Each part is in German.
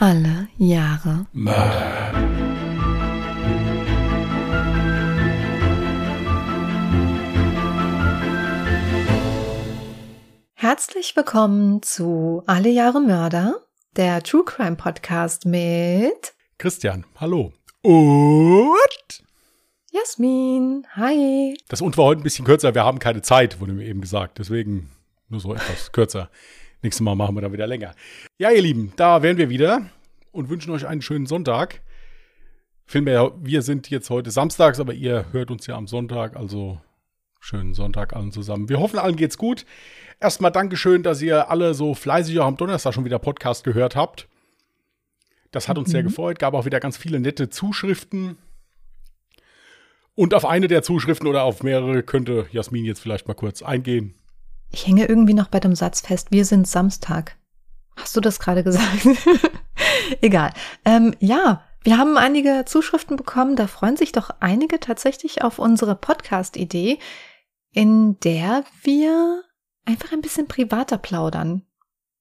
Alle Jahre Mörder. Herzlich willkommen zu Alle Jahre Mörder, der True Crime Podcast mit Christian, hallo. Und Jasmin. Hi. das Und war heute ein bisschen kürzer. Wir haben keine Zeit, wurde mir eben gesagt. Deswegen nur so etwas kürzer. Nächstes Mal machen wir dann wieder länger. Ja, ihr Lieben, da wären wir wieder und wünschen euch einen schönen Sonntag. Vielmehr, wir sind jetzt heute samstags, aber ihr hört uns ja am Sonntag, also schönen Sonntag allen zusammen. Wir hoffen, allen geht's gut. Erstmal Dankeschön, dass ihr alle so fleißig auch am Donnerstag schon wieder Podcast gehört habt. Das hat uns sehr gefreut, gab auch wieder ganz viele nette Zuschriften. Und auf eine der Zuschriften oder auf mehrere könnte Jasmin jetzt vielleicht mal kurz eingehen. Ich hänge irgendwie noch bei dem Satz fest, wir sind Samstag. Hast du das gerade gesagt? Egal. Ähm, ja, wir haben einige Zuschriften bekommen. Da freuen sich doch einige tatsächlich auf unsere Podcast-Idee, in der wir einfach ein bisschen privater plaudern.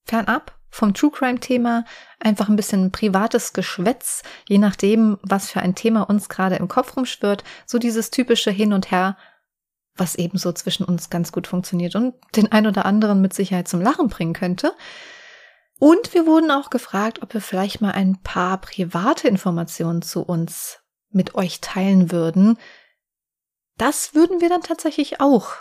Fernab vom True Crime-Thema, einfach ein bisschen privates Geschwätz, je nachdem, was für ein Thema uns gerade im Kopf rumschwirrt. So dieses typische Hin und Her, was eben so zwischen uns ganz gut funktioniert und den ein oder anderen mit Sicherheit zum Lachen bringen könnte. Und wir wurden auch gefragt, ob wir vielleicht mal ein paar private Informationen zu uns mit euch teilen würden. Das würden wir dann tatsächlich auch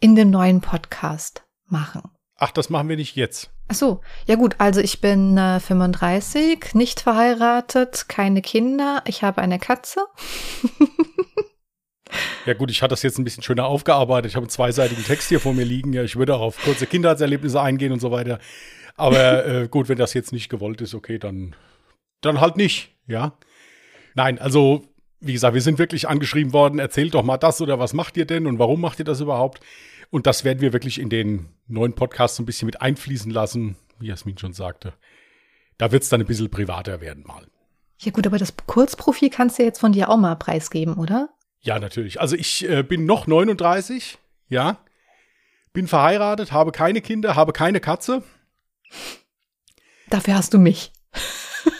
in dem neuen Podcast machen. Ach, das machen wir nicht jetzt. Ach so, ja gut, also ich bin äh, 35, nicht verheiratet, keine Kinder, ich habe eine Katze. Ja gut, ich hatte das jetzt ein bisschen schöner aufgearbeitet. Ich habe einen zweiseitigen Text hier vor mir liegen. Ja, ich würde auch auf kurze Kindheitserlebnisse eingehen und so weiter. Aber äh, gut, wenn das jetzt nicht gewollt ist, okay, dann, dann halt nicht, ja. Nein, also, wie gesagt, wir sind wirklich angeschrieben worden, erzählt doch mal das oder was macht ihr denn und warum macht ihr das überhaupt? Und das werden wir wirklich in den neuen Podcast so ein bisschen mit einfließen lassen, wie Jasmin schon sagte. Da wird es dann ein bisschen privater werden mal. Ja gut, aber das Kurzprofil kannst du jetzt von dir auch mal preisgeben, oder? Ja, natürlich. Also ich äh, bin noch 39, ja. Bin verheiratet, habe keine Kinder, habe keine Katze. Dafür hast du mich.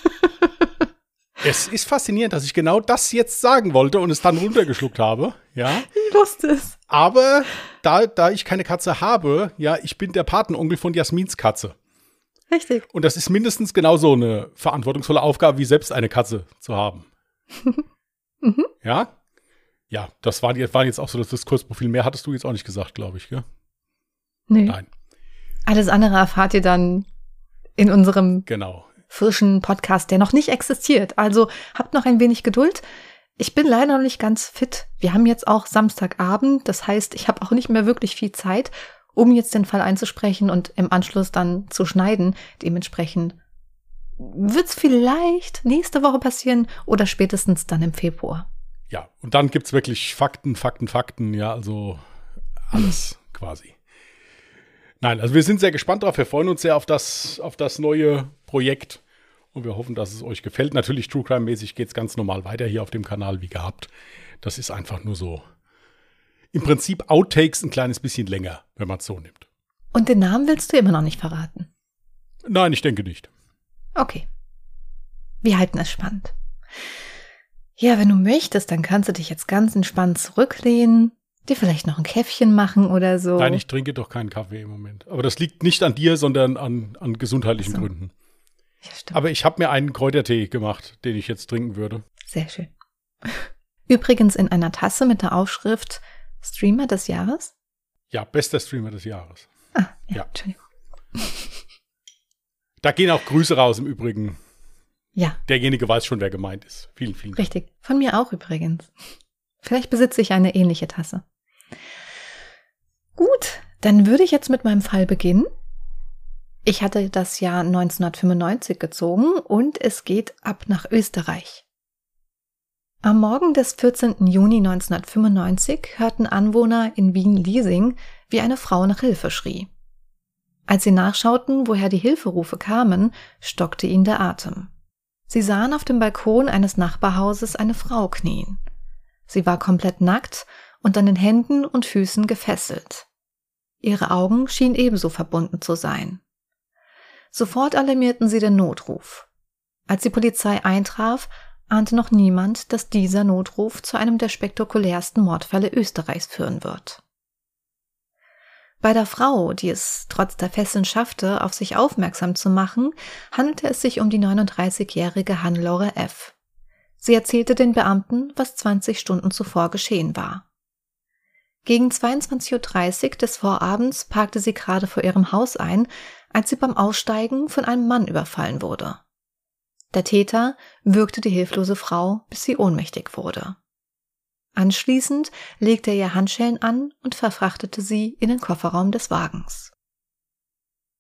Es ist faszinierend, dass ich genau das jetzt sagen wollte und es dann runtergeschluckt habe, ja. Ich wusste es. Aber da, da ich keine Katze habe, ja, ich bin der Patenonkel von Jasmins Katze. Richtig. Und das ist mindestens genauso eine verantwortungsvolle Aufgabe, wie selbst eine Katze zu haben. Mhm. Ja? Ja, das war, war jetzt auch so das Diskursprofil. Mehr hattest du jetzt auch nicht gesagt, glaube ich, gell? Nee. Nein, Alles andere erfahrt ihr dann in unserem genau. frischen Podcast, der noch nicht existiert. Also habt noch ein wenig Geduld. Ich bin leider noch nicht ganz fit. Wir haben jetzt auch Samstagabend. Das heißt, ich habe auch nicht mehr wirklich viel Zeit, um jetzt den Fall einzusprechen und im Anschluss dann zu schneiden. Dementsprechend wird's vielleicht nächste Woche passieren oder spätestens dann im Februar. Ja, und dann gibt's wirklich Fakten, Fakten, Fakten, ja, also alles quasi. Nein, also wir sind sehr gespannt drauf, wir freuen uns sehr auf das, auf das neue Projekt und wir hoffen, dass es euch gefällt. Natürlich True Crime-mäßig geht's ganz normal weiter hier auf dem Kanal wie gehabt. Das ist einfach nur so. Im Prinzip Outtakes ein kleines bisschen länger, wenn man es so nimmt. Und den Namen willst du immer noch nicht verraten. Nein, ich denke nicht. Okay. Wir halten es spannend. Ja, wenn du möchtest, dann kannst du dich jetzt ganz entspannt zurücklehnen, dir vielleicht noch ein Käffchen machen oder so. Nein, ich trinke doch keinen Kaffee im Moment. Aber das liegt nicht an dir, sondern an, an gesundheitlichen so. Gründen. ja, stimmt. Aber ich habe mir einen Kräutertee gemacht, den ich jetzt trinken würde. Sehr schön. Übrigens in einer Tasse mit der Aufschrift Streamer des Jahres. Ja, bester Streamer des Jahres. Ah, ja, Ja. Entschuldigung. Da gehen auch Grüße raus im Übrigen. Ja, Derjenige weiß schon, wer gemeint ist. Vielen, vielen Dank. richtig. Von mir auch übrigens. Vielleicht besitze ich eine ähnliche Tasse. Gut, dann würde ich jetzt mit meinem Fall beginnen. Ich hatte das Jahr 1995 gezogen und es geht ab nach Österreich. Am Morgen des 14. Juni 1995 hörten Anwohner in Wien-Liesing, wie eine Frau nach Hilfe schrie. Als sie nachschauten, woher die Hilferufe kamen, stockte ihnen der Atem. Sie sahen auf dem Balkon eines Nachbarhauses eine Frau knien. Sie war komplett nackt und an den Händen und Füßen gefesselt. Ihre Augen schienen ebenso verbunden zu sein. Sofort alarmierten sie den Notruf. Als die Polizei eintraf, ahnte noch niemand, dass dieser Notruf zu einem der spektakulärsten Mordfälle Österreichs führen wird. Bei der Frau, die es trotz der Fesseln schaffte, auf sich aufmerksam zu machen, handelte es sich um die 39-jährige Hannelore F. Sie erzählte den Beamten, was 20 Stunden zuvor geschehen war. Gegen 22.30 Uhr des Vorabends parkte sie gerade vor ihrem Haus ein, als sie beim Aussteigen von einem Mann überfallen wurde. Der Täter würgte die hilflose Frau, bis sie ohnmächtig wurde. Anschließend legte er ihr Handschellen an und verfrachtete sie in den Kofferraum des Wagens.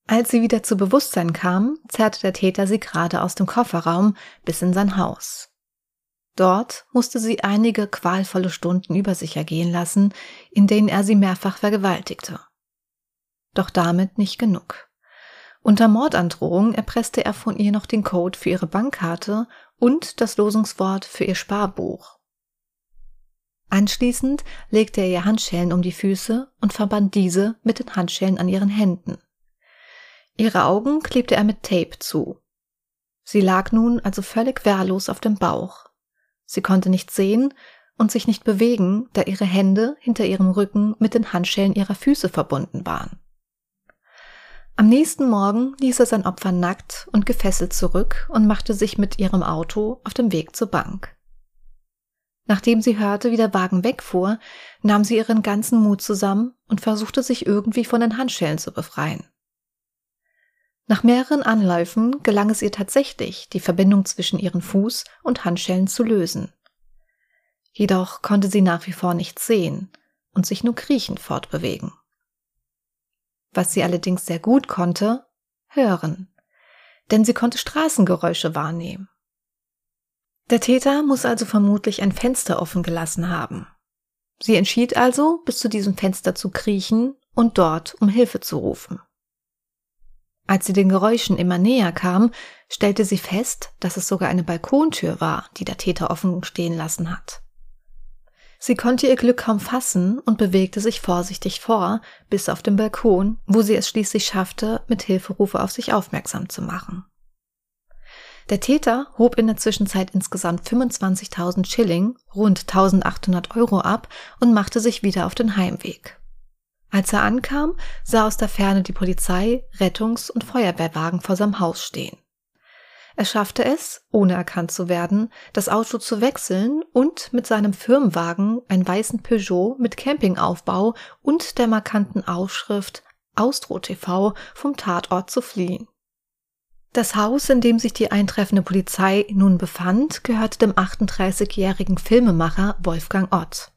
Als sie wieder zu Bewusstsein kam, zerrte der Täter sie gerade aus dem Kofferraum bis in sein Haus. Dort musste sie einige qualvolle Stunden über sich ergehen lassen, in denen er sie mehrfach vergewaltigte. Doch damit nicht genug. Unter Mordandrohung erpresste er von ihr noch den Code für ihre Bankkarte und das Losungswort für ihr Sparbuch. Anschließend legte er ihr Handschellen um die Füße und verband diese mit den Handschellen an ihren Händen. Ihre Augen klebte er mit Tape zu. Sie lag nun also völlig wehrlos auf dem Bauch. Sie konnte nicht sehen und sich nicht bewegen, da ihre Hände hinter ihrem Rücken mit den Handschellen ihrer Füße verbunden waren. Am nächsten Morgen ließ er sein Opfer nackt und gefesselt zurück und machte sich mit ihrem Auto auf dem Weg zur Bank. Nachdem sie hörte, wie der Wagen wegfuhr, nahm sie ihren ganzen Mut zusammen und versuchte sich irgendwie von den Handschellen zu befreien. Nach mehreren Anläufen gelang es ihr tatsächlich, die Verbindung zwischen ihren Fuß und Handschellen zu lösen. Jedoch konnte sie nach wie vor nichts sehen und sich nur kriechend fortbewegen. Was sie allerdings sehr gut konnte, hören, denn sie konnte Straßengeräusche wahrnehmen. Der Täter muss also vermutlich ein Fenster offen gelassen haben. Sie entschied also, bis zu diesem Fenster zu kriechen und dort um Hilfe zu rufen. Als sie den Geräuschen immer näher kam, stellte sie fest, dass es sogar eine Balkontür war, die der Täter offen stehen lassen hat. Sie konnte ihr Glück kaum fassen und bewegte sich vorsichtig vor, bis auf den Balkon, wo sie es schließlich schaffte, mit Hilferufe auf sich aufmerksam zu machen. Der Täter hob in der Zwischenzeit insgesamt 25.000 Schilling, rund 1.800 Euro ab und machte sich wieder auf den Heimweg. Als er ankam, sah aus der Ferne die Polizei, Rettungs- und Feuerwehrwagen vor seinem Haus stehen. Er schaffte es, ohne erkannt zu werden, das Auto zu wechseln und mit seinem Firmenwagen, ein weißen Peugeot mit Campingaufbau und der markanten Aufschrift Austro TV vom Tatort zu fliehen. Das Haus, in dem sich die eintreffende Polizei nun befand, gehörte dem 38-jährigen Filmemacher Wolfgang Ott.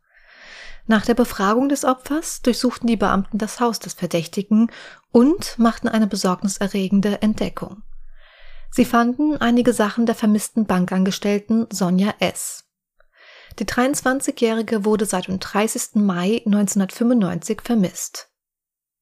Nach der Befragung des Opfers durchsuchten die Beamten das Haus des Verdächtigen und machten eine besorgniserregende Entdeckung. Sie fanden einige Sachen der vermissten Bankangestellten Sonja S. Die 23-Jährige wurde seit dem 30. Mai 1995 vermisst.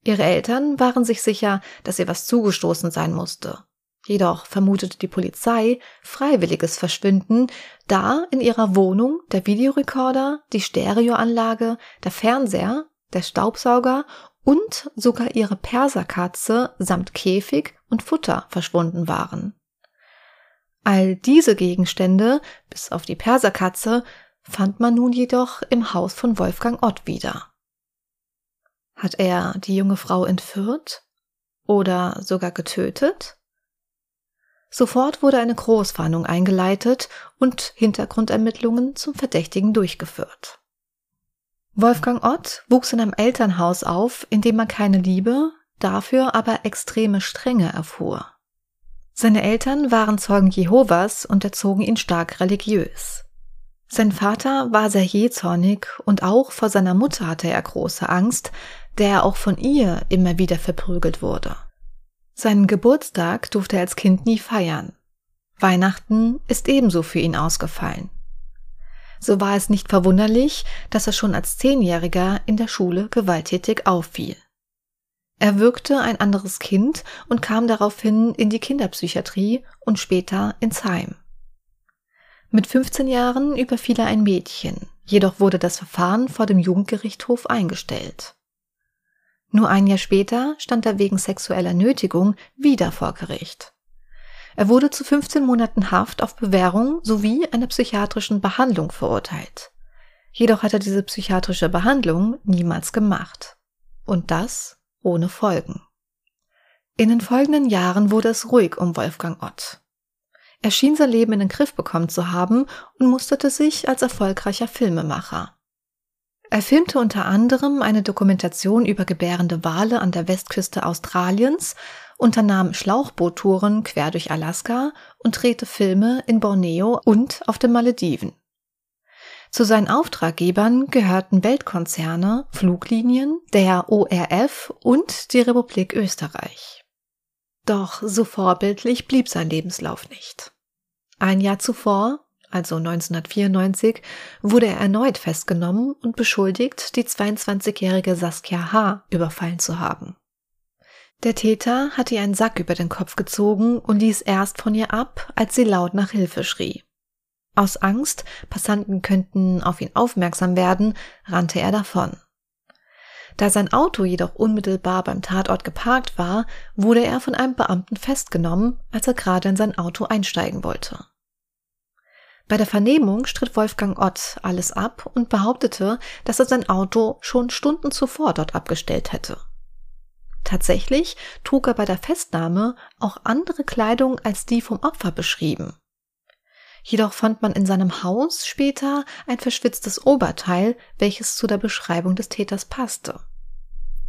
Ihre Eltern waren sich sicher, dass ihr was zugestoßen sein musste. Jedoch vermutete die Polizei freiwilliges Verschwinden, da in ihrer Wohnung der Videorekorder, die Stereoanlage, der Fernseher, der Staubsauger und sogar ihre Perserkatze samt Käfig und Futter verschwunden waren. All diese Gegenstände, bis auf die Perserkatze, fand man nun jedoch im Haus von Wolfgang Ott wieder. Hat er die junge Frau entführt? Oder sogar getötet? Sofort wurde eine Großfahndung eingeleitet und Hintergrundermittlungen zum Verdächtigen durchgeführt. Wolfgang Ott wuchs in einem Elternhaus auf, in dem er keine Liebe, dafür aber extreme Strenge erfuhr. Seine Eltern waren Zeugen Jehovas und erzogen ihn stark religiös. Sein Vater war sehr jähzornig und auch vor seiner Mutter hatte er große Angst, der auch von ihr immer wieder verprügelt wurde. Seinen Geburtstag durfte er als Kind nie feiern. Weihnachten ist ebenso für ihn ausgefallen. So war es nicht verwunderlich, dass er schon als Zehnjähriger in der Schule gewalttätig auffiel. Er wirkte ein anderes Kind und kam daraufhin in die Kinderpsychiatrie und später ins Heim. Mit 15 Jahren überfiel er ein Mädchen, jedoch wurde das Verfahren vor dem Jugendgerichtshof eingestellt. Nur ein Jahr später stand er wegen sexueller Nötigung wieder vor Gericht. Er wurde zu 15 Monaten Haft auf Bewährung sowie einer psychiatrischen Behandlung verurteilt. Jedoch hat er diese psychiatrische Behandlung niemals gemacht. Und das ohne Folgen. In den folgenden Jahren wurde es ruhig um Wolfgang Ott. Er schien sein Leben in den Griff bekommen zu haben und musterte sich als erfolgreicher Filmemacher. Er filmte unter anderem eine Dokumentation über gebärende Wale an der Westküste Australiens, unternahm Schlauchboottouren quer durch Alaska und drehte Filme in Borneo und auf den Malediven. Zu seinen Auftraggebern gehörten Weltkonzerne, Fluglinien, der ORF und die Republik Österreich. Doch so vorbildlich blieb sein Lebenslauf nicht. Ein Jahr zuvor, also 1994, wurde er erneut festgenommen und beschuldigt, die 22-jährige Saskia H. überfallen zu haben. Der Täter hatte ihr einen Sack über den Kopf gezogen und ließ erst von ihr ab, als sie laut nach Hilfe schrie. Aus Angst, Passanten könnten auf ihn aufmerksam werden, rannte er davon. Da sein Auto jedoch unmittelbar beim Tatort geparkt war, wurde er von einem Beamten festgenommen, als er gerade in sein Auto einsteigen wollte. Bei der Vernehmung stritt Wolfgang Ott alles ab und behauptete, dass er sein Auto schon Stunden zuvor dort abgestellt hätte. Tatsächlich trug er bei der Festnahme auch andere Kleidung als die vom Opfer beschrieben. Jedoch fand man in seinem Haus später ein verschwitztes Oberteil, welches zu der Beschreibung des Täters passte.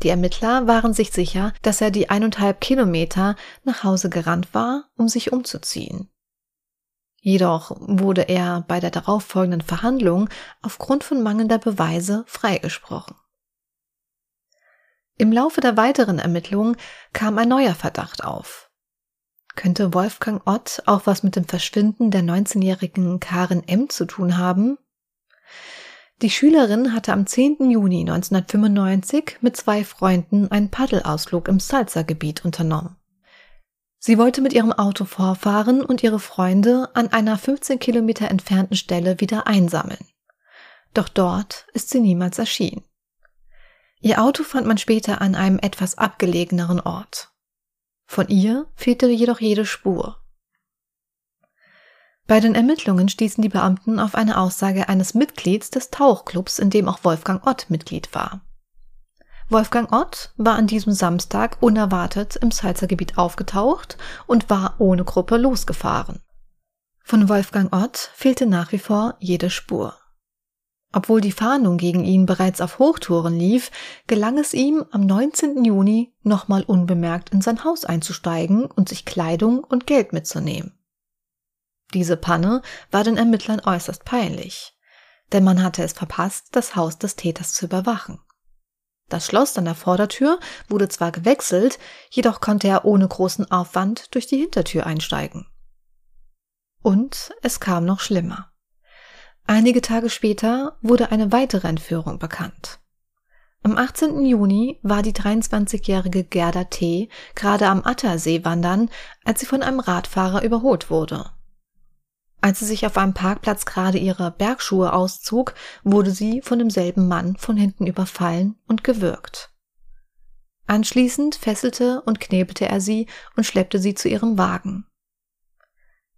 Die Ermittler waren sich sicher, dass er die eineinhalb Kilometer nach Hause gerannt war, um sich umzuziehen. Jedoch wurde er bei der darauffolgenden Verhandlung aufgrund von mangelnder Beweise freigesprochen. Im Laufe der weiteren Ermittlungen kam ein neuer Verdacht auf. Könnte Wolfgang Ott auch was mit dem Verschwinden der 19-jährigen Karin M. zu tun haben? Die Schülerin hatte am 10. Juni 1995 mit zwei Freunden einen Paddelausflug im Salzergebiet unternommen. Sie wollte mit ihrem Auto vorfahren und ihre Freunde an einer 15 Kilometer entfernten Stelle wieder einsammeln. Doch dort ist sie niemals erschienen. Ihr Auto fand man später an einem etwas abgelegeneren Ort. Von ihr fehlte jedoch jede Spur. Bei den Ermittlungen stießen die Beamten auf eine Aussage eines Mitglieds des Tauchclubs, in dem auch Wolfgang Ott Mitglied war. Wolfgang Ott war an diesem Samstag unerwartet im Salzergebiet aufgetaucht und war ohne Gruppe losgefahren. Von Wolfgang Ott fehlte nach wie vor jede Spur. Obwohl die Fahndung gegen ihn bereits auf Hochtouren lief, gelang es ihm am 19. Juni nochmal unbemerkt in sein Haus einzusteigen und sich Kleidung und Geld mitzunehmen. Diese Panne war den Ermittlern äußerst peinlich, denn man hatte es verpasst, das Haus des Täters zu überwachen. Das Schloss an der Vordertür wurde zwar gewechselt, jedoch konnte er ohne großen Aufwand durch die Hintertür einsteigen. Und es kam noch schlimmer. Einige Tage später wurde eine weitere Entführung bekannt. Am 18. Juni war die 23-jährige Gerda T. gerade am Attersee wandern, als sie von einem Radfahrer überholt wurde. Als sie sich auf einem Parkplatz gerade ihre Bergschuhe auszog, wurde sie von demselben Mann von hinten überfallen und gewürgt. Anschließend fesselte und knebelte er sie und schleppte sie zu ihrem Wagen.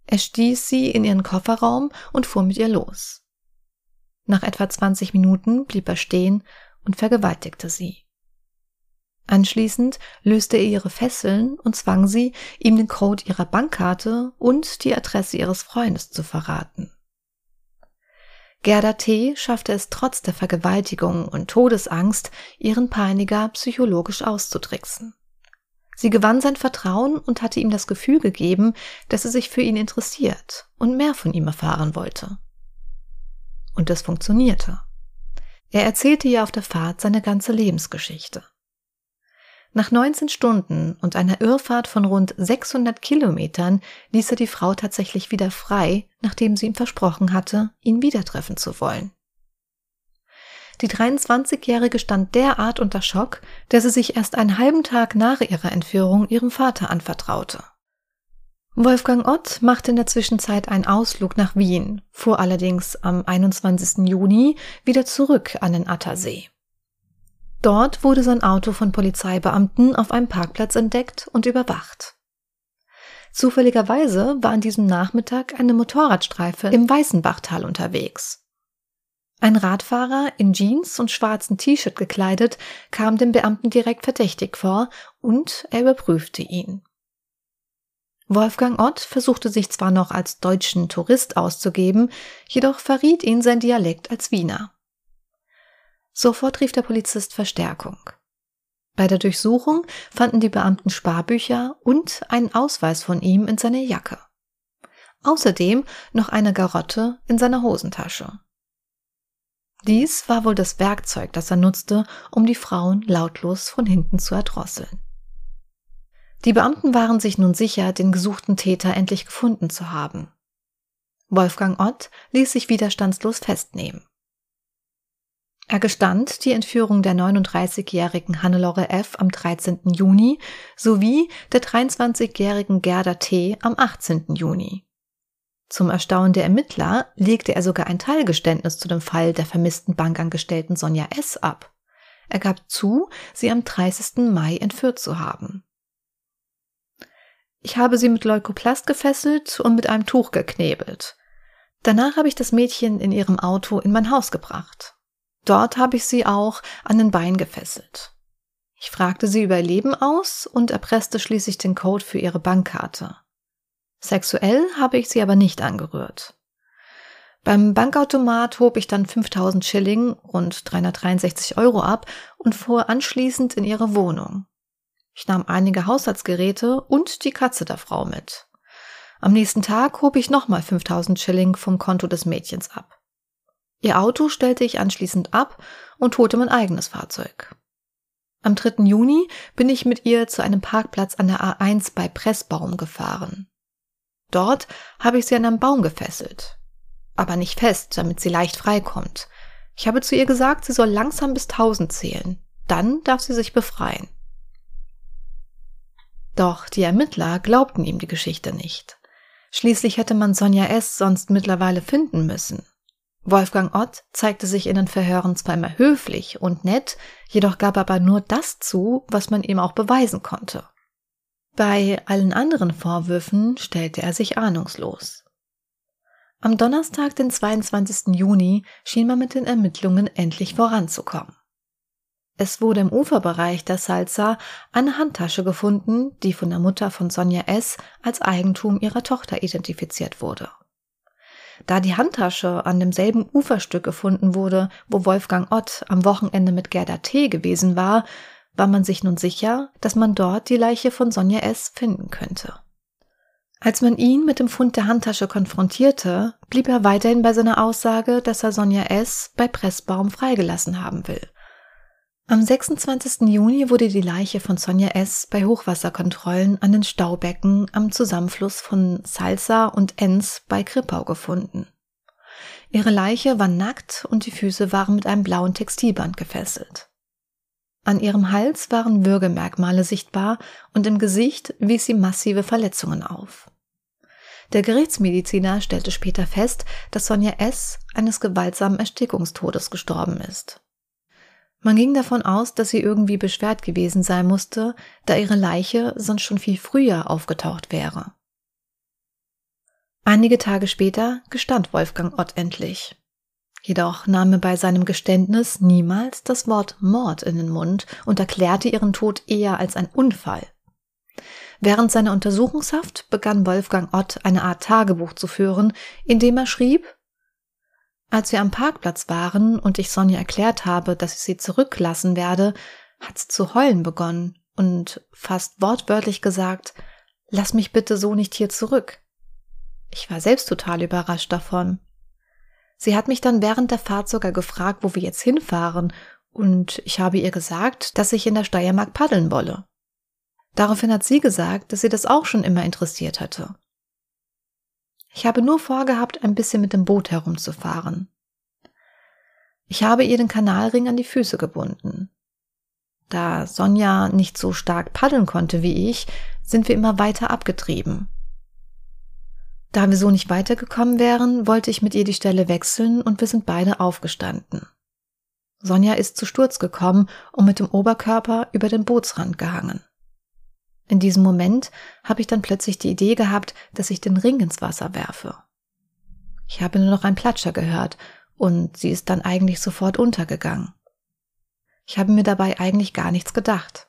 Er stieß sie in ihren Kofferraum und fuhr mit ihr los. Nach etwa 20 Minuten blieb er stehen und vergewaltigte sie. Anschließend löste er ihre Fesseln und zwang sie, ihm den Code ihrer Bankkarte und die Adresse ihres Freundes zu verraten. Gerda T. schaffte es trotz der Vergewaltigung und Todesangst, ihren Peiniger psychologisch auszutricksen. Sie gewann sein Vertrauen und hatte ihm das Gefühl gegeben, dass sie sich für ihn interessiert und mehr von ihm erfahren wollte. Und es funktionierte. Er erzählte ihr auf der Fahrt seine ganze Lebensgeschichte. Nach 19 Stunden und einer Irrfahrt von rund 600 Kilometern ließ er die Frau tatsächlich wieder frei, nachdem sie ihm versprochen hatte, ihn wieder treffen zu wollen. Die 23-Jährige stand derart unter Schock, dass sie sich erst einen halben Tag nach ihrer Entführung ihrem Vater anvertraute. Wolfgang Ott machte in der Zwischenzeit einen Ausflug nach Wien, fuhr allerdings am 21. Juni wieder zurück an den Attersee. Dort wurde sein Auto von Polizeibeamten auf einem Parkplatz entdeckt und überwacht. Zufälligerweise war an diesem Nachmittag eine Motorradstreife im Weißenbachtal unterwegs. Ein Radfahrer in Jeans und schwarzen T-Shirt gekleidet kam dem Beamten direkt verdächtig vor und er überprüfte ihn. Wolfgang Ott versuchte sich zwar noch als deutschen Tourist auszugeben, jedoch verriet ihn sein Dialekt als Wiener. Sofort rief der Polizist Verstärkung. Bei der Durchsuchung fanden die Beamten Sparbücher und einen Ausweis von ihm in seiner Jacke. Außerdem noch eine Garotte in seiner Hosentasche. Dies war wohl das Werkzeug, das er nutzte, um die Frauen lautlos von hinten zu erdrosseln. Die Beamten waren sich nun sicher, den gesuchten Täter endlich gefunden zu haben. Wolfgang Ott ließ sich widerstandslos festnehmen. Er gestand die Entführung der 39-jährigen Hannelore F. am 13. Juni sowie der 23-jährigen Gerda T. am 18. Juni. Zum Erstaunen der Ermittler legte er sogar ein Teilgeständnis zu dem Fall der vermissten Bankangestellten Sonja S. ab. Er gab zu, sie am 30. Mai entführt zu haben. Ich habe sie mit Leukoplast gefesselt und mit einem Tuch geknebelt. Danach habe ich das Mädchen in ihrem Auto in mein Haus gebracht. Dort habe ich sie auch an den Bein gefesselt. Ich fragte sie über ihr Leben aus und erpresste schließlich den Code für ihre Bankkarte. Sexuell habe ich sie aber nicht angerührt. Beim Bankautomat hob ich dann 5000 Schilling und 363 Euro ab und fuhr anschließend in ihre Wohnung. Ich nahm einige Haushaltsgeräte und die Katze der Frau mit. Am nächsten Tag hob ich nochmal 5000 Schilling vom Konto des Mädchens ab. Ihr Auto stellte ich anschließend ab und holte mein eigenes Fahrzeug. Am 3. Juni bin ich mit ihr zu einem Parkplatz an der A1 bei Pressbaum gefahren. Dort habe ich sie an einem Baum gefesselt. Aber nicht fest, damit sie leicht freikommt. Ich habe zu ihr gesagt, sie soll langsam bis 1000 zählen. Dann darf sie sich befreien. Doch die Ermittler glaubten ihm die Geschichte nicht. Schließlich hätte man Sonja S. sonst mittlerweile finden müssen. Wolfgang Ott zeigte sich in den Verhören immer höflich und nett, jedoch gab aber nur das zu, was man ihm auch beweisen konnte. Bei allen anderen Vorwürfen stellte er sich ahnungslos. Am Donnerstag, den 22. Juni, schien man mit den Ermittlungen endlich voranzukommen. Es wurde im Uferbereich der Salza eine Handtasche gefunden, die von der Mutter von Sonja S. als Eigentum ihrer Tochter identifiziert wurde. Da die Handtasche an demselben Uferstück gefunden wurde, wo Wolfgang Ott am Wochenende mit Gerda T. gewesen war, war man sich nun sicher, dass man dort die Leiche von Sonja S. finden könnte. Als man ihn mit dem Fund der Handtasche konfrontierte, blieb er weiterhin bei seiner Aussage, dass er Sonja S. bei Pressbaum freigelassen haben will. Am 26. Juni wurde die Leiche von Sonja S. bei Hochwasserkontrollen an den Staubecken am Zusammenfluss von Salsa und Enns bei Krippau gefunden. Ihre Leiche war nackt und die Füße waren mit einem blauen Textilband gefesselt. An ihrem Hals waren Würgemerkmale sichtbar und im Gesicht wies sie massive Verletzungen auf. Der Gerichtsmediziner stellte später fest, dass Sonja S. eines gewaltsamen Erstickungstodes gestorben ist. Man ging davon aus, dass sie irgendwie beschwert gewesen sein musste, da ihre Leiche sonst schon viel früher aufgetaucht wäre. Einige Tage später gestand Wolfgang Ott endlich. Jedoch nahm er bei seinem Geständnis niemals das Wort Mord in den Mund und erklärte ihren Tod eher als ein Unfall. Während seiner Untersuchungshaft begann Wolfgang Ott eine Art Tagebuch zu führen, in dem er schrieb, als wir am Parkplatz waren und ich Sonja erklärt habe, dass ich sie zurücklassen werde, hat sie zu heulen begonnen und fast wortwörtlich gesagt, lass mich bitte so nicht hier zurück. Ich war selbst total überrascht davon. Sie hat mich dann während der Fahrt sogar gefragt, wo wir jetzt hinfahren, und ich habe ihr gesagt, dass ich in der Steiermark paddeln wolle. Daraufhin hat sie gesagt, dass sie das auch schon immer interessiert hatte. Ich habe nur vorgehabt, ein bisschen mit dem Boot herumzufahren. Ich habe ihr den Kanalring an die Füße gebunden. Da Sonja nicht so stark paddeln konnte wie ich, sind wir immer weiter abgetrieben. Da wir so nicht weitergekommen wären, wollte ich mit ihr die Stelle wechseln und wir sind beide aufgestanden. Sonja ist zu Sturz gekommen und mit dem Oberkörper über den Bootsrand gehangen. In diesem Moment habe ich dann plötzlich die Idee gehabt, dass ich den Ring ins Wasser werfe. Ich habe nur noch ein Platscher gehört und sie ist dann eigentlich sofort untergegangen. Ich habe mir dabei eigentlich gar nichts gedacht.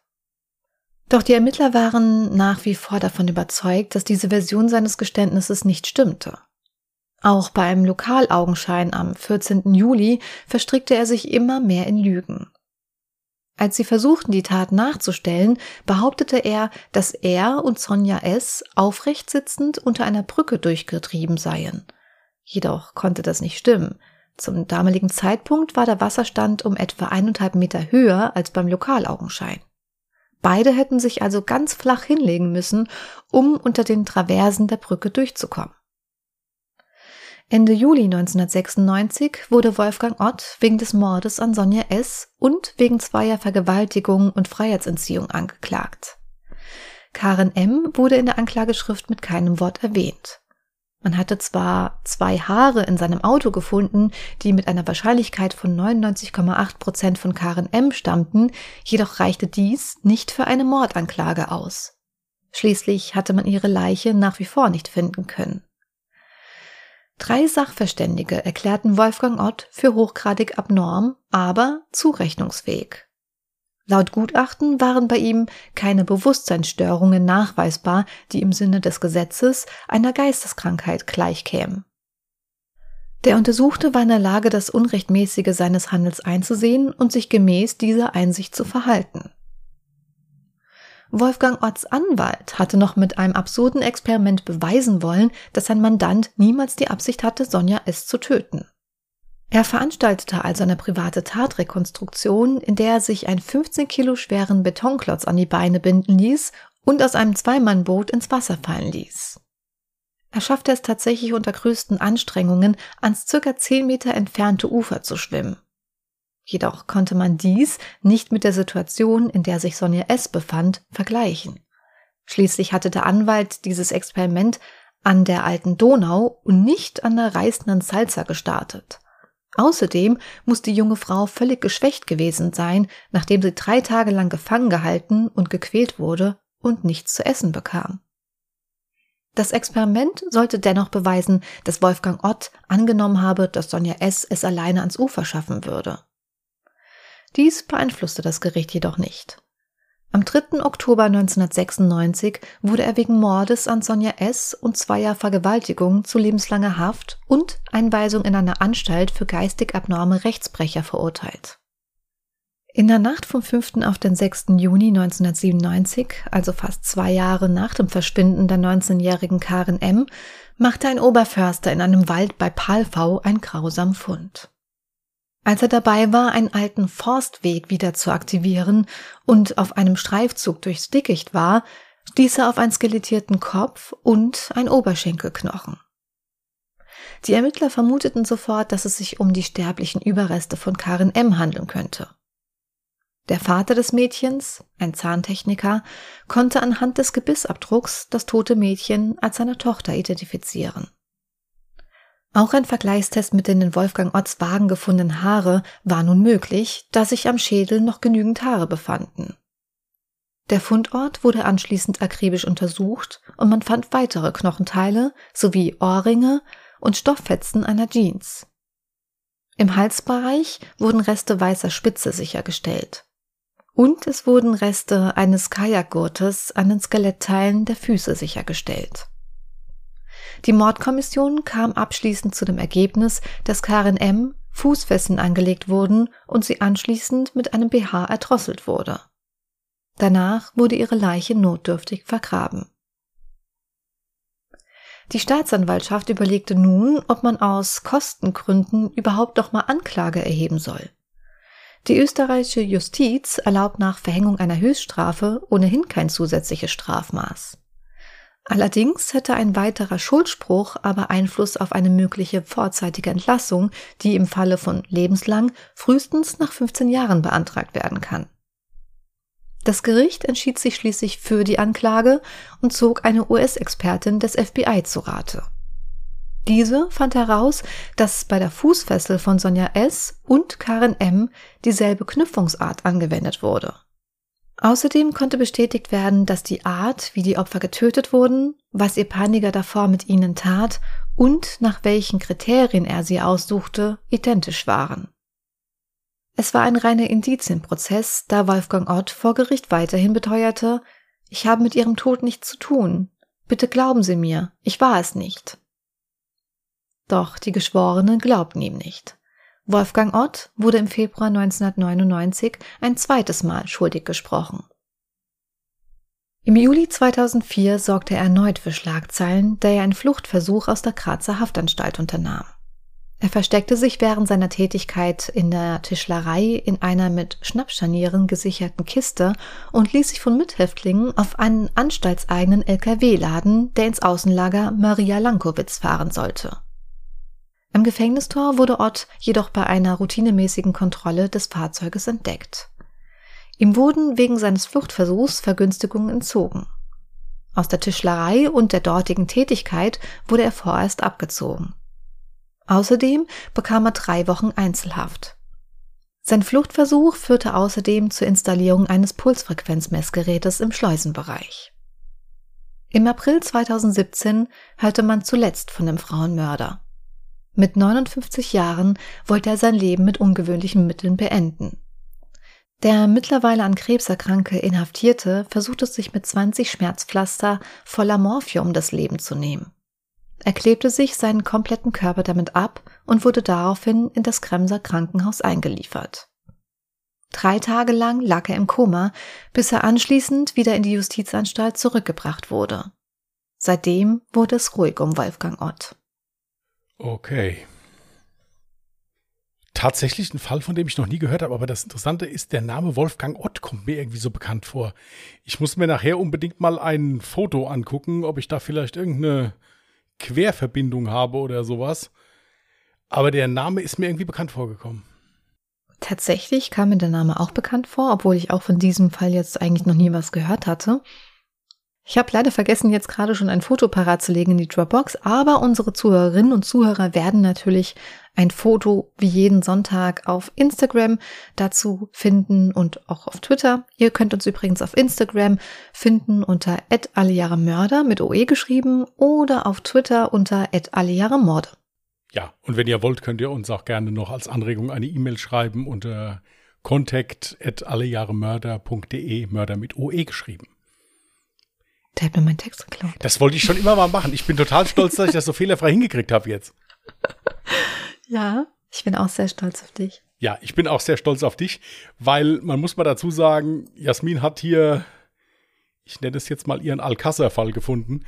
Doch die Ermittler waren nach wie vor davon überzeugt, dass diese Version seines Geständnisses nicht stimmte. Auch beim Lokalaugenschein am 14. Juli verstrickte er sich immer mehr in Lügen. Als sie versuchten, die Tat nachzustellen, behauptete er, dass er und Sonja S. aufrecht sitzend unter einer Brücke durchgetrieben seien. Jedoch konnte das nicht stimmen. Zum damaligen Zeitpunkt war der Wasserstand um etwa eineinhalb Meter höher als beim Lokalaugenschein. Beide hätten sich also ganz flach hinlegen müssen, um unter den Traversen der Brücke durchzukommen. Ende Juli 1996 wurde Wolfgang Ott wegen des Mordes an Sonja S. und wegen zweier Vergewaltigungen und Freiheitsentziehung angeklagt. Karen M. wurde in der Anklageschrift mit keinem Wort erwähnt. Man hatte zwar zwei Haare in seinem Auto gefunden, die mit einer Wahrscheinlichkeit von 99,8 Prozent von Karen M. stammten, jedoch reichte dies nicht für eine Mordanklage aus. Schließlich hatte man ihre Leiche nach wie vor nicht finden können. Drei Sachverständige erklärten Wolfgang Ott für hochgradig abnorm, aber zurechnungsfähig. Laut Gutachten waren bei ihm keine Bewusstseinsstörungen nachweisbar, die im Sinne des Gesetzes einer Geisteskrankheit gleichkämen. Der Untersuchte war in der Lage, das Unrechtmäßige seines Handels einzusehen und sich gemäß dieser Einsicht zu verhalten. Wolfgang Otts Anwalt hatte noch mit einem absurden Experiment beweisen wollen, dass sein Mandant niemals die Absicht hatte, Sonja S. zu töten. Er veranstaltete also eine private Tatrekonstruktion, in der er sich einen 15 Kilo schweren Betonklotz an die Beine binden ließ und aus einem Zweimannboot ins Wasser fallen ließ. Er schaffte es tatsächlich unter größten Anstrengungen, ans circa 10 Meter entfernte Ufer zu schwimmen. Jedoch konnte man dies nicht mit der Situation, in der sich Sonja S. befand, vergleichen. Schließlich hatte der Anwalt dieses Experiment an der alten Donau und nicht an der reißenden Salza gestartet. Außerdem muss die junge Frau völlig geschwächt gewesen sein, nachdem sie drei Tage lang gefangen gehalten und gequält wurde und nichts zu essen bekam. Das Experiment sollte dennoch beweisen, dass Wolfgang Ott angenommen habe, dass Sonja S. es alleine ans Ufer schaffen würde. Dies beeinflusste das Gericht jedoch nicht. Am 3. Oktober 1996 wurde er wegen Mordes an Sonja S. und zweier Vergewaltigung zu lebenslanger Haft und Einweisung in eine Anstalt für geistig abnorme Rechtsbrecher verurteilt. In der Nacht vom 5. auf den 6. Juni 1997, also fast zwei Jahre nach dem Verschwinden der 19-jährigen Karen M., machte ein Oberförster in einem Wald bei Palfau ein grausamen Fund. Als er dabei war, einen alten Forstweg wieder zu aktivieren und auf einem Streifzug durchs Dickicht war, stieß er auf einen skelettierten Kopf und ein Oberschenkelknochen. Die Ermittler vermuteten sofort, dass es sich um die sterblichen Überreste von Karin M. handeln könnte. Der Vater des Mädchens, ein Zahntechniker, konnte anhand des Gebissabdrucks das tote Mädchen als seine Tochter identifizieren. Auch ein Vergleichstest mit den in Wolfgang Otts Wagen gefundenen Haare war nun möglich, da sich am Schädel noch genügend Haare befanden. Der Fundort wurde anschließend akribisch untersucht und man fand weitere Knochenteile sowie Ohrringe und Stofffetzen einer Jeans. Im Halsbereich wurden Reste weißer Spitze sichergestellt. Und es wurden Reste eines Kajakgurtes an den Skelettteilen der Füße sichergestellt. Die Mordkommission kam abschließend zu dem Ergebnis, dass Karin M. Fußfesseln angelegt wurden und sie anschließend mit einem BH erdrosselt wurde. Danach wurde ihre Leiche notdürftig vergraben. Die Staatsanwaltschaft überlegte nun, ob man aus Kostengründen überhaupt noch mal Anklage erheben soll. Die österreichische Justiz erlaubt nach Verhängung einer Höchststrafe ohnehin kein zusätzliches Strafmaß. Allerdings hätte ein weiterer Schuldspruch aber Einfluss auf eine mögliche vorzeitige Entlassung, die im Falle von lebenslang frühestens nach 15 Jahren beantragt werden kann. Das Gericht entschied sich schließlich für die Anklage und zog eine US-Expertin des FBI zu Rate. Diese fand heraus, dass bei der Fußfessel von Sonja S. und Karen M. dieselbe Knüpfungsart angewendet wurde. Außerdem konnte bestätigt werden, dass die Art, wie die Opfer getötet wurden, was ihr Peiniger davor mit ihnen tat und nach welchen Kriterien er sie aussuchte, identisch waren. Es war ein reiner Indizienprozess, da Wolfgang Ott vor Gericht weiterhin beteuerte, ich habe mit ihrem Tod nichts zu tun. Bitte glauben Sie mir, ich war es nicht. Doch die Geschworenen glaubten ihm nicht. Wolfgang Ott wurde im Februar 1999 ein zweites Mal schuldig gesprochen. Im Juli 2004 sorgte er erneut für Schlagzeilen, da er einen Fluchtversuch aus der Grazer Haftanstalt unternahm. Er versteckte sich während seiner Tätigkeit in der Tischlerei in einer mit Schnappscharnieren gesicherten Kiste und ließ sich von Mithäftlingen auf einen anstaltseigenen LKW laden, der ins Außenlager Maria Lankowitz fahren sollte. Am Gefängnistor wurde Ott jedoch bei einer routinemäßigen Kontrolle des Fahrzeuges entdeckt. Ihm wurden wegen seines Fluchtversuchs Vergünstigungen entzogen. Aus der Tischlerei und der dortigen Tätigkeit wurde er vorerst abgezogen. Außerdem bekam er drei Wochen Einzelhaft. Sein Fluchtversuch führte außerdem zur Installierung eines Pulsfrequenzmessgerätes im Schleusenbereich. Im April 2017 hörte man zuletzt von dem Frauenmörder. Mit 59 Jahren wollte er sein Leben mit ungewöhnlichen Mitteln beenden. Der mittlerweile an Krebs erkrankte Inhaftierte versuchte sich mit 20 Schmerzpflaster voller Morphium das Leben zu nehmen. Er klebte sich seinen kompletten Körper damit ab und wurde daraufhin in das Kremser Krankenhaus eingeliefert. Drei Tage lang lag er im Koma, bis er anschließend wieder in die Justizanstalt zurückgebracht wurde. Seitdem wurde es ruhig um Wolfgang Ott. Okay. Tatsächlich ein Fall, von dem ich noch nie gehört habe, aber das Interessante ist, der Name Wolfgang Ott kommt mir irgendwie so bekannt vor. Ich muss mir nachher unbedingt mal ein Foto angucken, ob ich da vielleicht irgendeine Querverbindung habe oder sowas. Aber der Name ist mir irgendwie bekannt vorgekommen. Tatsächlich kam mir der Name auch bekannt vor, obwohl ich auch von diesem Fall jetzt eigentlich noch nie was gehört hatte. Ich habe leider vergessen, jetzt gerade schon ein Foto parat zu legen in die Dropbox, aber unsere Zuhörerinnen und Zuhörer werden natürlich ein Foto wie jeden Sonntag auf Instagram dazu finden und auch auf Twitter. Ihr könnt uns übrigens auf Instagram finden unter @allejahremörder mit OE geschrieben oder auf Twitter unter @allejahremorde. Ja, und wenn ihr wollt, könnt ihr uns auch gerne noch als Anregung eine E-Mail schreiben unter contact@allejahremörder.de, Mörder mit OE geschrieben. Der hat mir meinen Text geklaut. Das wollte ich schon immer mal machen. Ich bin total stolz, dass ich das so fehlerfrei hingekriegt habe jetzt. Ja, ich bin auch sehr stolz auf dich. Ja, ich bin auch sehr stolz auf dich, weil man muss mal dazu sagen, Jasmin hat hier, ich nenne es jetzt mal ihren Alcázar-Fall gefunden.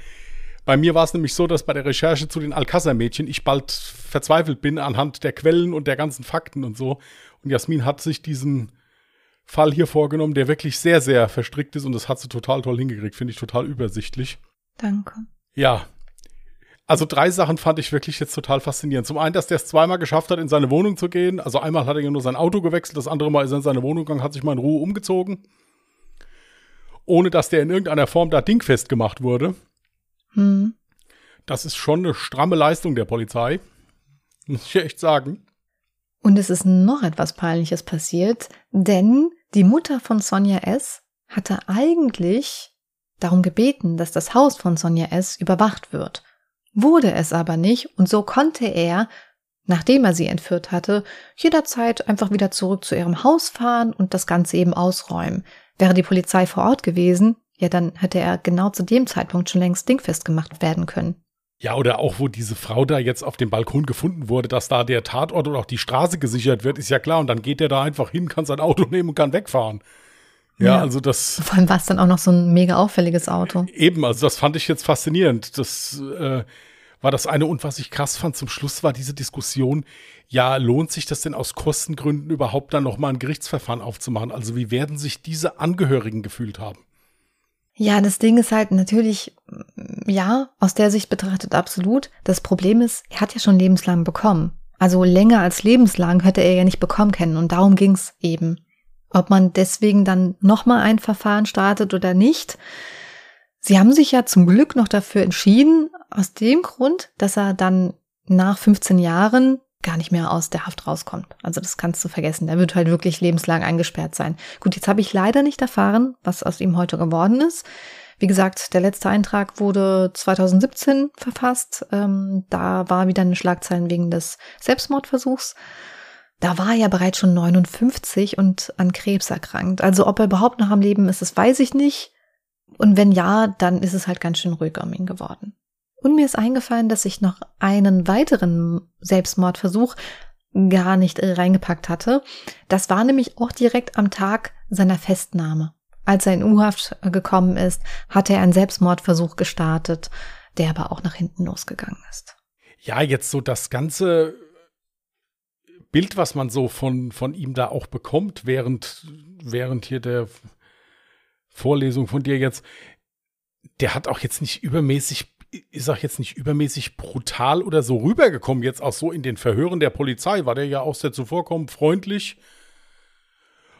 Bei mir war es nämlich so, dass bei der Recherche zu den Alcázar-Mädchen ich bald verzweifelt bin anhand der Quellen und der ganzen Fakten und so. Und Jasmin hat sich diesen Fall hier vorgenommen, der wirklich sehr, sehr verstrickt ist und das hat sie total toll hingekriegt. Finde ich total übersichtlich. Danke. Ja. Also drei Sachen fand ich wirklich jetzt total faszinierend. Zum einen, dass der es zweimal geschafft hat, in seine Wohnung zu gehen. Also einmal hat er ja nur sein Auto gewechselt, das andere Mal ist er in seine Wohnung gegangen, hat sich mal in Ruhe umgezogen. Ohne dass der in irgendeiner Form da dingfest gemacht wurde. Hm. Das ist schon eine stramme Leistung der Polizei. Muss ich echt sagen. Und es ist noch etwas Peinliches passiert, denn die Mutter von Sonja S. hatte eigentlich darum gebeten, dass das Haus von Sonja S. überwacht wird. Wurde es aber nicht und so konnte er, nachdem er sie entführt hatte, jederzeit einfach wieder zurück zu ihrem Haus fahren und das Ganze eben ausräumen. Wäre die Polizei vor Ort gewesen, ja, dann hätte er genau zu dem Zeitpunkt schon längst dingfest gemacht werden können. Ja, oder auch, wo diese Frau da jetzt auf dem Balkon gefunden wurde, dass da der Tatort und auch die Straße gesichert wird, ist ja klar. Und dann geht er da einfach hin, kann sein Auto nehmen und kann wegfahren. Ja, ja, also das. Vor allem war es dann auch noch so ein mega auffälliges Auto. Eben, also das fand ich jetzt faszinierend. Das äh, war das eine. Und was ich krass fand zum Schluss war diese Diskussion, ja, lohnt sich das denn aus Kostengründen überhaupt dann nochmal ein Gerichtsverfahren aufzumachen? Also wie werden sich diese Angehörigen gefühlt haben? Ja, das Ding ist halt natürlich, ja, aus der Sicht betrachtet absolut. Das Problem ist, er hat ja schon lebenslang bekommen. Also länger als lebenslang hätte er ja nicht bekommen können und darum ging's eben. Ob man deswegen dann nochmal ein Verfahren startet oder nicht. Sie haben sich ja zum Glück noch dafür entschieden, aus dem Grund, dass er dann nach 15 Jahren gar nicht mehr aus der Haft rauskommt. Also das kannst du vergessen. Er wird halt wirklich lebenslang eingesperrt sein. Gut, jetzt habe ich leider nicht erfahren, was aus ihm heute geworden ist. Wie gesagt, der letzte Eintrag wurde 2017 verfasst. Ähm, da war wieder eine Schlagzeilen wegen des Selbstmordversuchs. Da war er ja bereits schon 59 und an Krebs erkrankt. Also ob er überhaupt noch am Leben ist, das weiß ich nicht. Und wenn ja, dann ist es halt ganz schön ruhig um ihn geworden. Und mir ist eingefallen, dass ich noch einen weiteren Selbstmordversuch gar nicht reingepackt hatte. Das war nämlich auch direkt am Tag seiner Festnahme. Als er in U-Haft gekommen ist, hatte er einen Selbstmordversuch gestartet, der aber auch nach hinten losgegangen ist. Ja, jetzt so das ganze Bild, was man so von, von ihm da auch bekommt, während, während hier der Vorlesung von dir jetzt, der hat auch jetzt nicht übermäßig, ist auch jetzt nicht übermäßig brutal oder so rübergekommen, jetzt auch so in den Verhören der Polizei, war der ja auch sehr zuvorkommend, freundlich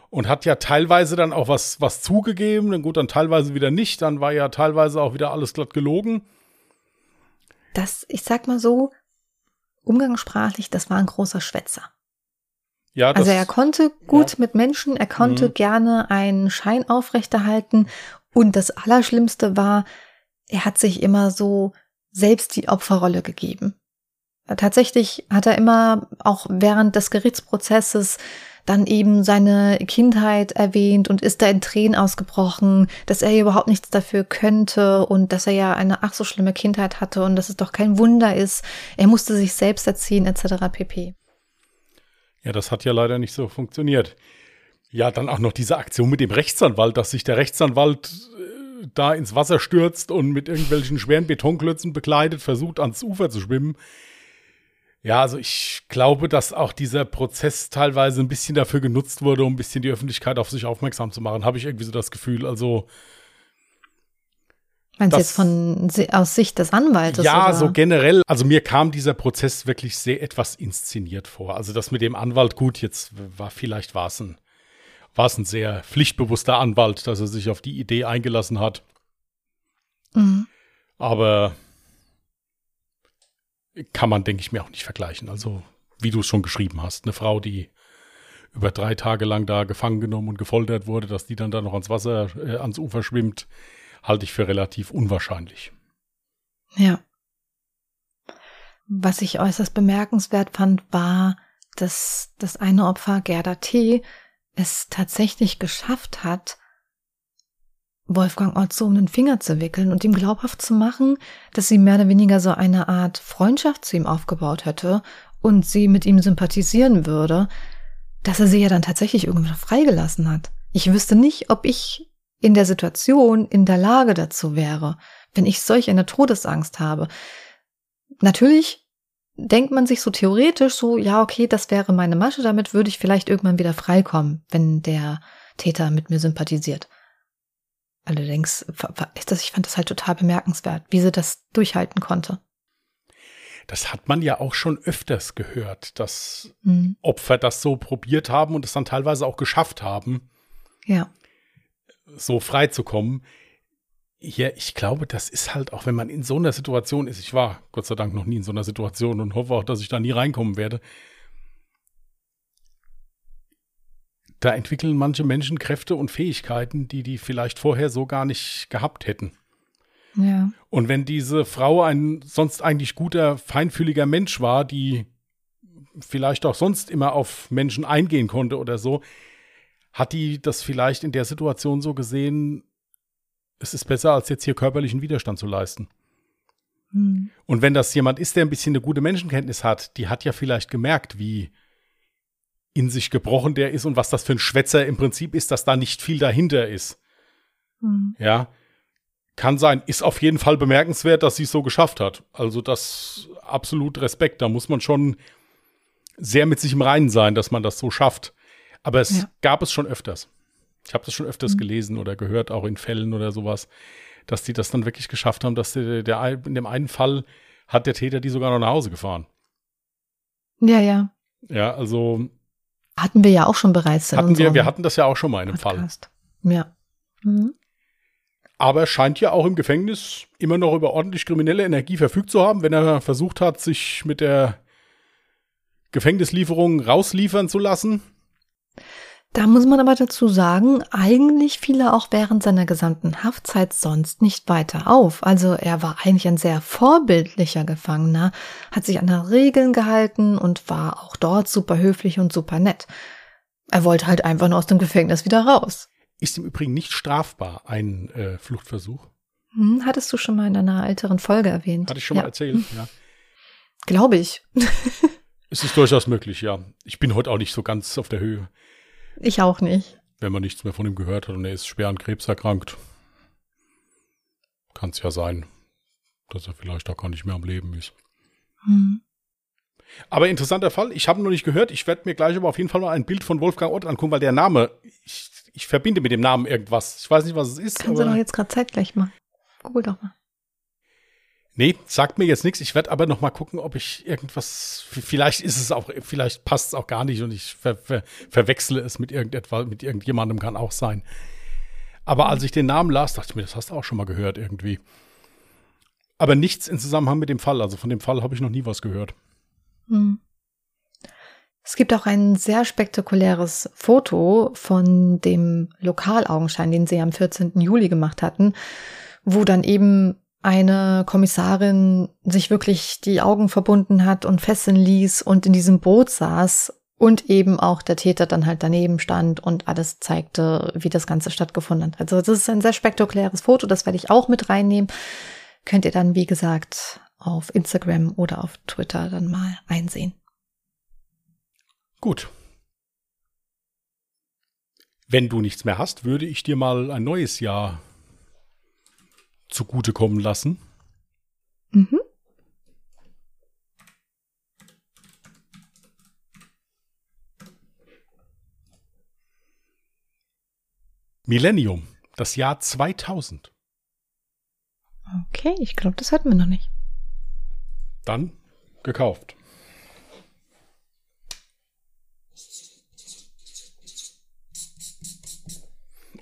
und hat ja teilweise dann auch was, was zugegeben, dann gut, dann teilweise wieder nicht, dann war ja teilweise auch wieder alles glatt gelogen. Das, ich sag mal so, umgangssprachlich, das war ein großer Schwätzer. Ja, also er konnte gut ja. mit Menschen, er konnte mhm. gerne einen Schein aufrechterhalten und das Allerschlimmste war, er hat sich immer so selbst die Opferrolle gegeben. Tatsächlich hat er immer auch während des Gerichtsprozesses dann eben seine Kindheit erwähnt und ist da in Tränen ausgebrochen, dass er überhaupt nichts dafür könnte und dass er ja eine ach so schlimme Kindheit hatte und dass es doch kein Wunder ist. Er musste sich selbst erziehen etc. pp. Ja, das hat ja leider nicht so funktioniert. Ja, dann auch noch diese Aktion mit dem Rechtsanwalt, dass sich der Rechtsanwalt äh, da ins Wasser stürzt und mit irgendwelchen schweren Betonklötzen bekleidet versucht, ans Ufer zu schwimmen. Ja, also ich glaube, dass auch dieser Prozess teilweise ein bisschen dafür genutzt wurde, um ein bisschen die Öffentlichkeit auf sich aufmerksam zu machen. Habe ich irgendwie so das Gefühl. Also Meinst du jetzt von aus Sicht des Anwaltes? Ja, oder? so generell. Also mir kam dieser Prozess wirklich sehr etwas inszeniert vor. Also das mit dem Anwalt, gut, jetzt war vielleicht war es ein, war es ein sehr pflichtbewusster Anwalt, dass er sich auf die Idee eingelassen hat. Mhm. Aber kann man, denke ich mir, auch nicht vergleichen. Also, wie du es schon geschrieben hast, eine Frau, die über drei Tage lang da gefangen genommen und gefoltert wurde, dass die dann da noch ans Wasser, äh, ans Ufer schwimmt, halte ich für relativ unwahrscheinlich. Ja. Was ich äußerst bemerkenswert fand, war, dass das eine Opfer, Gerda T., es tatsächlich geschafft hat, Wolfgang Otto um den Finger zu wickeln und ihm glaubhaft zu machen, dass sie mehr oder weniger so eine Art Freundschaft zu ihm aufgebaut hätte und sie mit ihm sympathisieren würde, dass er sie ja dann tatsächlich irgendwann freigelassen hat. Ich wüsste nicht, ob ich in der Situation in der Lage dazu wäre, wenn ich solch eine Todesangst habe. Natürlich denkt man sich so theoretisch so, ja, okay, das wäre meine Masche, damit würde ich vielleicht irgendwann wieder freikommen, wenn der Täter mit mir sympathisiert. Allerdings, ist das, ich fand das halt total bemerkenswert, wie sie das durchhalten konnte. Das hat man ja auch schon öfters gehört, dass mhm. Opfer das so probiert haben und es dann teilweise auch geschafft haben. Ja so frei zu kommen. Ja, ich glaube, das ist halt auch, wenn man in so einer Situation ist. Ich war Gott sei Dank noch nie in so einer Situation und hoffe auch, dass ich da nie reinkommen werde. Da entwickeln manche Menschen Kräfte und Fähigkeiten, die die vielleicht vorher so gar nicht gehabt hätten. Ja. Und wenn diese Frau ein sonst eigentlich guter, feinfühliger Mensch war, die vielleicht auch sonst immer auf Menschen eingehen konnte oder so, hat die das vielleicht in der Situation so gesehen, es ist besser, als jetzt hier körperlichen Widerstand zu leisten. Hm. Und wenn das jemand ist, der ein bisschen eine gute Menschenkenntnis hat, die hat ja vielleicht gemerkt, wie in sich gebrochen der ist und was das für ein Schwätzer im Prinzip ist, dass da nicht viel dahinter ist. Hm. Ja. Kann sein, ist auf jeden Fall bemerkenswert, dass sie es so geschafft hat. Also das absolut Respekt. Da muss man schon sehr mit sich im Reinen sein, dass man das so schafft. Aber es ja. gab es schon öfters. Ich habe das schon öfters mhm. gelesen oder gehört, auch in Fällen oder sowas, dass die das dann wirklich geschafft haben, dass der, der, in dem einen Fall hat der Täter die sogar noch nach Hause gefahren. Ja, ja. Ja, also. Hatten wir ja auch schon bereits. hatten wir, wir hatten das ja auch schon mal in einem Podcast. Fall. Ja. Mhm. Aber er scheint ja auch im Gefängnis immer noch über ordentlich kriminelle Energie verfügt zu haben, wenn er versucht hat, sich mit der Gefängnislieferungen rausliefern zu lassen. Da muss man aber dazu sagen, eigentlich fiel er auch während seiner gesamten Haftzeit sonst nicht weiter auf. Also er war eigentlich ein sehr vorbildlicher Gefangener, hat sich an Regeln gehalten und war auch dort super höflich und super nett. Er wollte halt einfach nur aus dem Gefängnis wieder raus. Ist im Übrigen nicht strafbar, ein äh, Fluchtversuch. Hm, hattest du schon mal in einer älteren Folge erwähnt. Hatte ich schon ja. mal erzählt, ja. Glaube ich. es ist durchaus möglich, ja. Ich bin heute auch nicht so ganz auf der Höhe. Ich auch nicht. Wenn man nichts mehr von ihm gehört hat und er ist schwer an Krebs erkrankt, kann es ja sein, dass er vielleicht auch gar nicht mehr am Leben ist. Hm. Aber interessanter Fall, ich habe noch nicht gehört. Ich werde mir gleich aber auf jeden Fall mal ein Bild von Wolfgang Ott angucken, weil der Name, ich, ich verbinde mit dem Namen irgendwas. Ich weiß nicht, was es ist. Kannst du doch jetzt gerade zeitgleich mal. Google doch mal. Nee, sagt mir jetzt nichts. Ich werde aber noch mal gucken, ob ich irgendwas. Vielleicht ist es auch, vielleicht passt es auch gar nicht und ich ver, ver, verwechsle es mit irgendetwas, mit irgendjemandem kann auch sein. Aber als ich den Namen las, dachte ich mir, das hast du auch schon mal gehört irgendwie. Aber nichts in Zusammenhang mit dem Fall. Also von dem Fall habe ich noch nie was gehört. Hm. Es gibt auch ein sehr spektakuläres Foto von dem Lokalaugenschein, den sie am 14. Juli gemacht hatten, wo dann eben eine Kommissarin sich wirklich die Augen verbunden hat und fesseln ließ und in diesem Boot saß und eben auch der Täter dann halt daneben stand und alles zeigte, wie das Ganze stattgefunden hat. Also das ist ein sehr spektakuläres Foto, das werde ich auch mit reinnehmen. Könnt ihr dann, wie gesagt, auf Instagram oder auf Twitter dann mal einsehen. Gut. Wenn du nichts mehr hast, würde ich dir mal ein neues Jahr zugutekommen lassen. Mhm. Millennium, das Jahr 2000. Okay, ich glaube, das hatten wir noch nicht. Dann gekauft.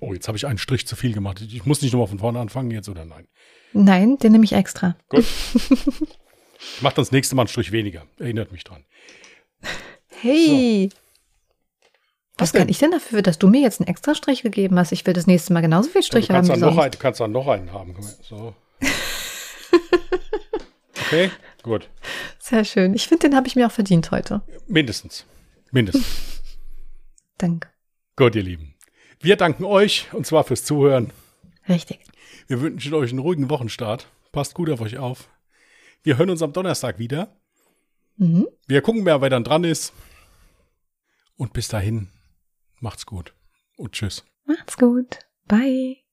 Oh, jetzt habe ich einen Strich zu viel gemacht. Ich muss nicht nochmal von vorne anfangen jetzt oder nein? Nein, den nehme ich extra. Gut. ich mache das nächste Mal einen Strich weniger. Erinnert mich dran. Hey. So. Was, Was kann ich denn dafür, dass du mir jetzt einen extra Strich gegeben hast? Ich will das nächste Mal genauso viel Striche ja, haben. Noch einen, du kannst dann noch einen haben. So. okay, gut. Sehr schön. Ich finde, den habe ich mir auch verdient heute. Mindestens. Mindestens. Danke. Gut, ihr Lieben. Wir danken euch und zwar fürs Zuhören. Richtig. Wir wünschen euch einen ruhigen Wochenstart. Passt gut auf euch auf. Wir hören uns am Donnerstag wieder. Mhm. Wir gucken wer dann dran ist. Und bis dahin, macht's gut und tschüss. Macht's gut. Bye.